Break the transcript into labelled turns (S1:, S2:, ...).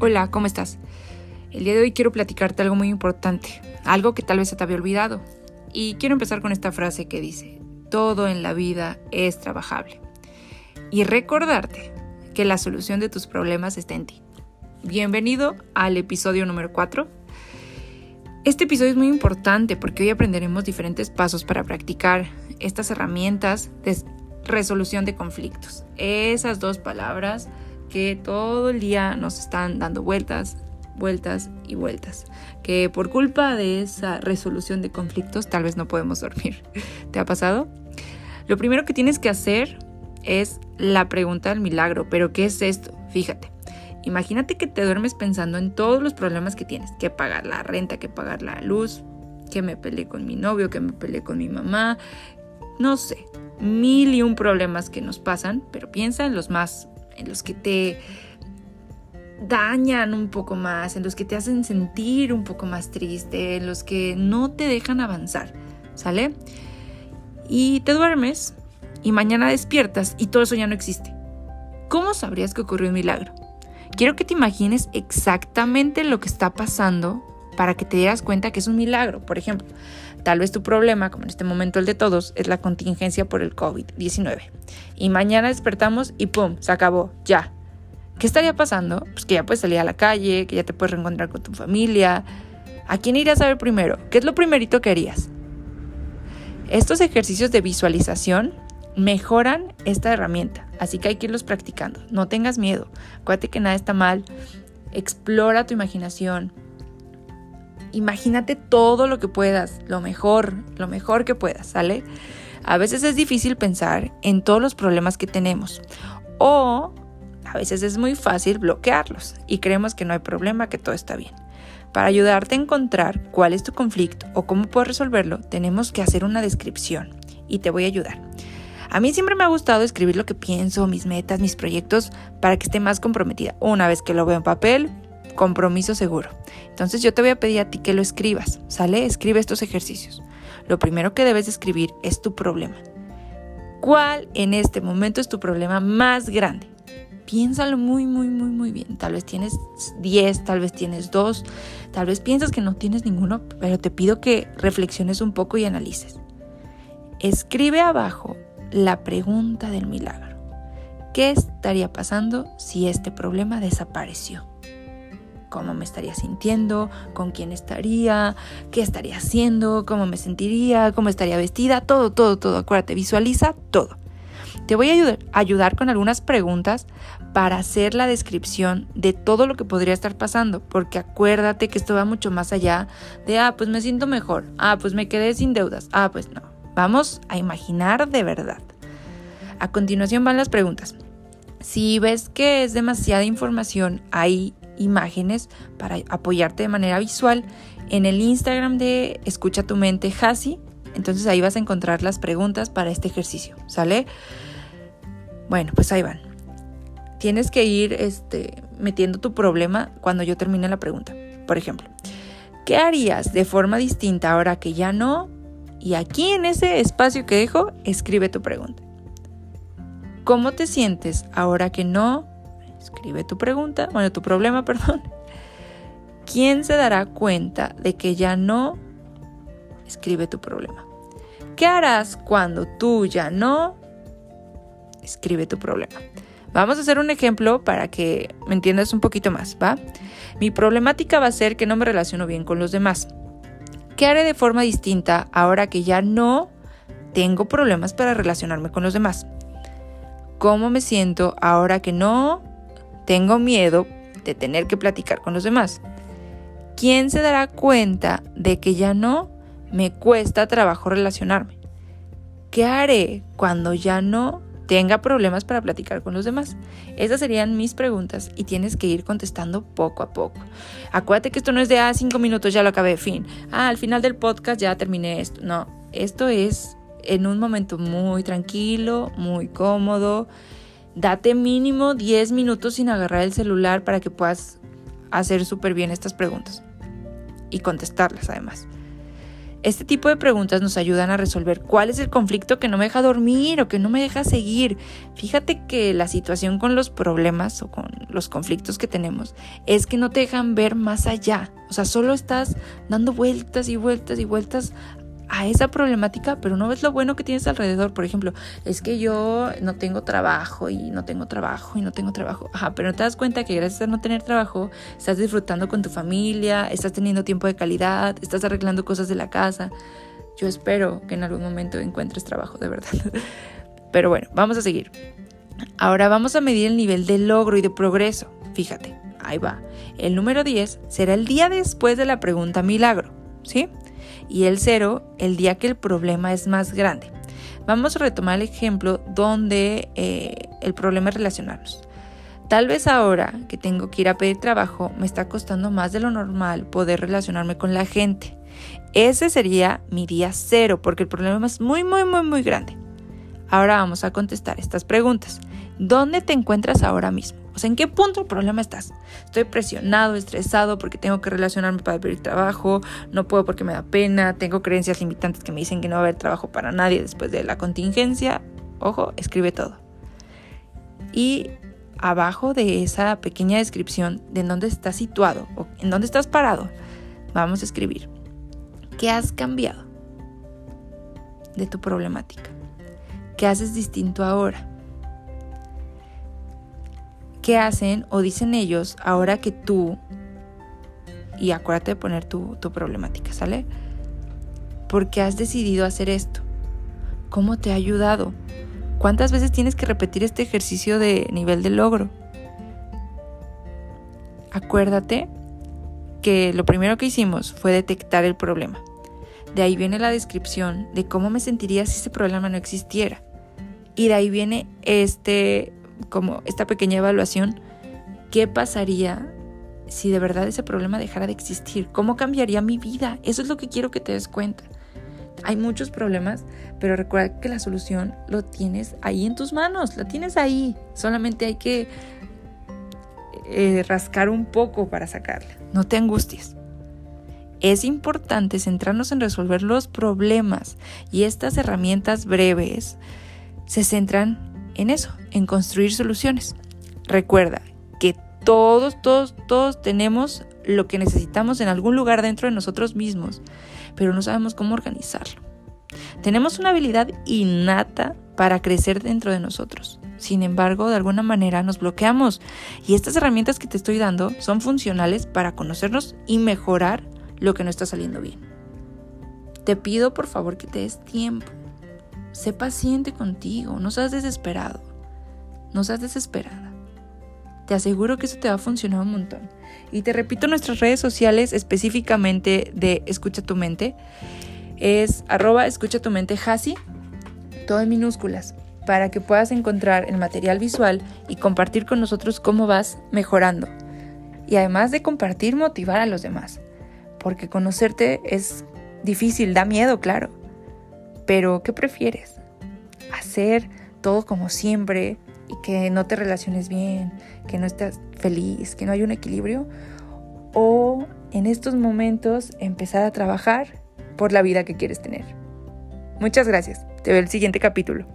S1: Hola, ¿cómo estás? El día de hoy quiero platicarte algo muy importante, algo que tal vez se te había olvidado. Y quiero empezar con esta frase que dice, todo en la vida es trabajable. Y recordarte que la solución de tus problemas está en ti. Bienvenido al episodio número 4. Este episodio es muy importante porque hoy aprenderemos diferentes pasos para practicar estas herramientas de resolución de conflictos. Esas dos palabras que todo el día nos están dando vueltas, vueltas y vueltas. Que por culpa de esa resolución de conflictos tal vez no podemos dormir. ¿Te ha pasado? Lo primero que tienes que hacer es la pregunta del milagro. ¿Pero qué es esto? Fíjate. Imagínate que te duermes pensando en todos los problemas que tienes. Que pagar la renta, que pagar la luz, que me peleé con mi novio, que me peleé con mi mamá. No sé, mil y un problemas que nos pasan, pero piensa en los más en los que te dañan un poco más, en los que te hacen sentir un poco más triste, en los que no te dejan avanzar, ¿sale? Y te duermes y mañana despiertas y todo eso ya no existe. ¿Cómo sabrías que ocurrió un milagro? Quiero que te imagines exactamente lo que está pasando para que te dieras cuenta que es un milagro. Por ejemplo, tal vez tu problema, como en este momento el de todos, es la contingencia por el COVID-19. Y mañana despertamos y ¡pum! Se acabó, ya. ¿Qué estaría pasando? Pues que ya puedes salir a la calle, que ya te puedes reencontrar con tu familia. ¿A quién irías a ver primero? ¿Qué es lo primerito que harías? Estos ejercicios de visualización mejoran esta herramienta, así que hay que irlos practicando. No tengas miedo, acuérdate que nada está mal, explora tu imaginación, imagínate todo lo que puedas, lo mejor, lo mejor que puedas, ¿sale? A veces es difícil pensar en todos los problemas que tenemos o a veces es muy fácil bloquearlos y creemos que no hay problema, que todo está bien. Para ayudarte a encontrar cuál es tu conflicto o cómo puedes resolverlo, tenemos que hacer una descripción y te voy a ayudar. A mí siempre me ha gustado escribir lo que pienso, mis metas, mis proyectos, para que esté más comprometida. Una vez que lo veo en papel, compromiso seguro. Entonces yo te voy a pedir a ti que lo escribas, ¿sale? Escribe estos ejercicios. Lo primero que debes escribir es tu problema. ¿Cuál en este momento es tu problema más grande? Piénsalo muy, muy, muy, muy bien. Tal vez tienes 10, tal vez tienes 2, tal vez piensas que no tienes ninguno, pero te pido que reflexiones un poco y analices. Escribe abajo la pregunta del milagro. ¿Qué estaría pasando si este problema desapareció? Cómo me estaría sintiendo, con quién estaría, qué estaría haciendo, cómo me sentiría, cómo estaría vestida, todo, todo, todo. Acuérdate, visualiza todo. Te voy a ayudar, ayudar, con algunas preguntas para hacer la descripción de todo lo que podría estar pasando, porque acuérdate que esto va mucho más allá de, ah, pues me siento mejor, ah, pues me quedé sin deudas, ah, pues no. Vamos a imaginar de verdad. A continuación van las preguntas. Si ves que es demasiada información, ahí imágenes para apoyarte de manera visual en el Instagram de Escucha tu mente Hasi. Entonces ahí vas a encontrar las preguntas para este ejercicio, ¿sale? Bueno, pues ahí van. Tienes que ir este, metiendo tu problema cuando yo termine la pregunta. Por ejemplo, ¿qué harías de forma distinta ahora que ya no? Y aquí en ese espacio que dejo, escribe tu pregunta. ¿Cómo te sientes ahora que no Escribe tu pregunta, bueno, tu problema, perdón. ¿Quién se dará cuenta de que ya no? Escribe tu problema. ¿Qué harás cuando tú ya no? Escribe tu problema. Vamos a hacer un ejemplo para que me entiendas un poquito más, ¿va? Mi problemática va a ser que no me relaciono bien con los demás. ¿Qué haré de forma distinta ahora que ya no tengo problemas para relacionarme con los demás? ¿Cómo me siento ahora que no tengo miedo de tener que platicar con los demás. ¿Quién se dará cuenta de que ya no me cuesta trabajo relacionarme? ¿Qué haré cuando ya no tenga problemas para platicar con los demás? Esas serían mis preguntas y tienes que ir contestando poco a poco. Acuérdate que esto no es de, ah, cinco minutos ya lo acabé, fin. Ah, al final del podcast ya terminé esto. No, esto es en un momento muy tranquilo, muy cómodo Date mínimo 10 minutos sin agarrar el celular para que puedas hacer súper bien estas preguntas y contestarlas además. Este tipo de preguntas nos ayudan a resolver cuál es el conflicto que no me deja dormir o que no me deja seguir. Fíjate que la situación con los problemas o con los conflictos que tenemos es que no te dejan ver más allá. O sea, solo estás dando vueltas y vueltas y vueltas a esa problemática, pero no ves lo bueno que tienes alrededor. Por ejemplo, es que yo no tengo trabajo y no tengo trabajo y no tengo trabajo. Ajá, pero no te das cuenta que gracias a no tener trabajo, estás disfrutando con tu familia, estás teniendo tiempo de calidad, estás arreglando cosas de la casa. Yo espero que en algún momento encuentres trabajo, de verdad. Pero bueno, vamos a seguir. Ahora vamos a medir el nivel de logro y de progreso. Fíjate, ahí va. El número 10 será el día después de la pregunta milagro, ¿sí? Y el cero el día que el problema es más grande. Vamos a retomar el ejemplo donde eh, el problema es relacionarnos. Tal vez ahora que tengo que ir a pedir trabajo me está costando más de lo normal poder relacionarme con la gente. Ese sería mi día cero porque el problema es muy, muy, muy, muy grande. Ahora vamos a contestar estas preguntas. ¿Dónde te encuentras ahora mismo? O sea, ¿en qué punto el problema estás? Estoy presionado, estresado porque tengo que relacionarme para pedir trabajo, no puedo porque me da pena, tengo creencias limitantes que me dicen que no va a haber trabajo para nadie después de la contingencia. Ojo, escribe todo. Y abajo de esa pequeña descripción de en dónde estás situado o en dónde estás parado, vamos a escribir qué has cambiado de tu problemática, qué haces distinto ahora qué hacen o dicen ellos ahora que tú, y acuérdate de poner tu, tu problemática, ¿sale? ¿Por qué has decidido hacer esto? ¿Cómo te ha ayudado? ¿Cuántas veces tienes que repetir este ejercicio de nivel de logro? Acuérdate que lo primero que hicimos fue detectar el problema. De ahí viene la descripción de cómo me sentiría si ese problema no existiera. Y de ahí viene este como esta pequeña evaluación, ¿qué pasaría si de verdad ese problema dejara de existir? ¿Cómo cambiaría mi vida? Eso es lo que quiero que te des cuenta. Hay muchos problemas, pero recuerda que la solución lo tienes ahí en tus manos, la tienes ahí. Solamente hay que eh, rascar un poco para sacarla. No te angusties. Es importante centrarnos en resolver los problemas y estas herramientas breves se centran en eso, en construir soluciones. Recuerda que todos, todos, todos tenemos lo que necesitamos en algún lugar dentro de nosotros mismos, pero no sabemos cómo organizarlo. Tenemos una habilidad innata para crecer dentro de nosotros. Sin embargo, de alguna manera nos bloqueamos y estas herramientas que te estoy dando son funcionales para conocernos y mejorar lo que no está saliendo bien. Te pido por favor que te des tiempo Sé paciente contigo, no seas desesperado, no seas desesperada. Te aseguro que eso te va a funcionar un montón. Y te repito nuestras redes sociales específicamente de Escucha tu mente. Es arroba escucha tu mente Hasi, todo en minúsculas, para que puedas encontrar el material visual y compartir con nosotros cómo vas mejorando. Y además de compartir, motivar a los demás. Porque conocerte es difícil, da miedo, claro. Pero, ¿qué prefieres? ¿Hacer todo como siempre y que no te relaciones bien, que no estés feliz, que no hay un equilibrio? ¿O en estos momentos empezar a trabajar por la vida que quieres tener? Muchas gracias. Te veo el siguiente capítulo.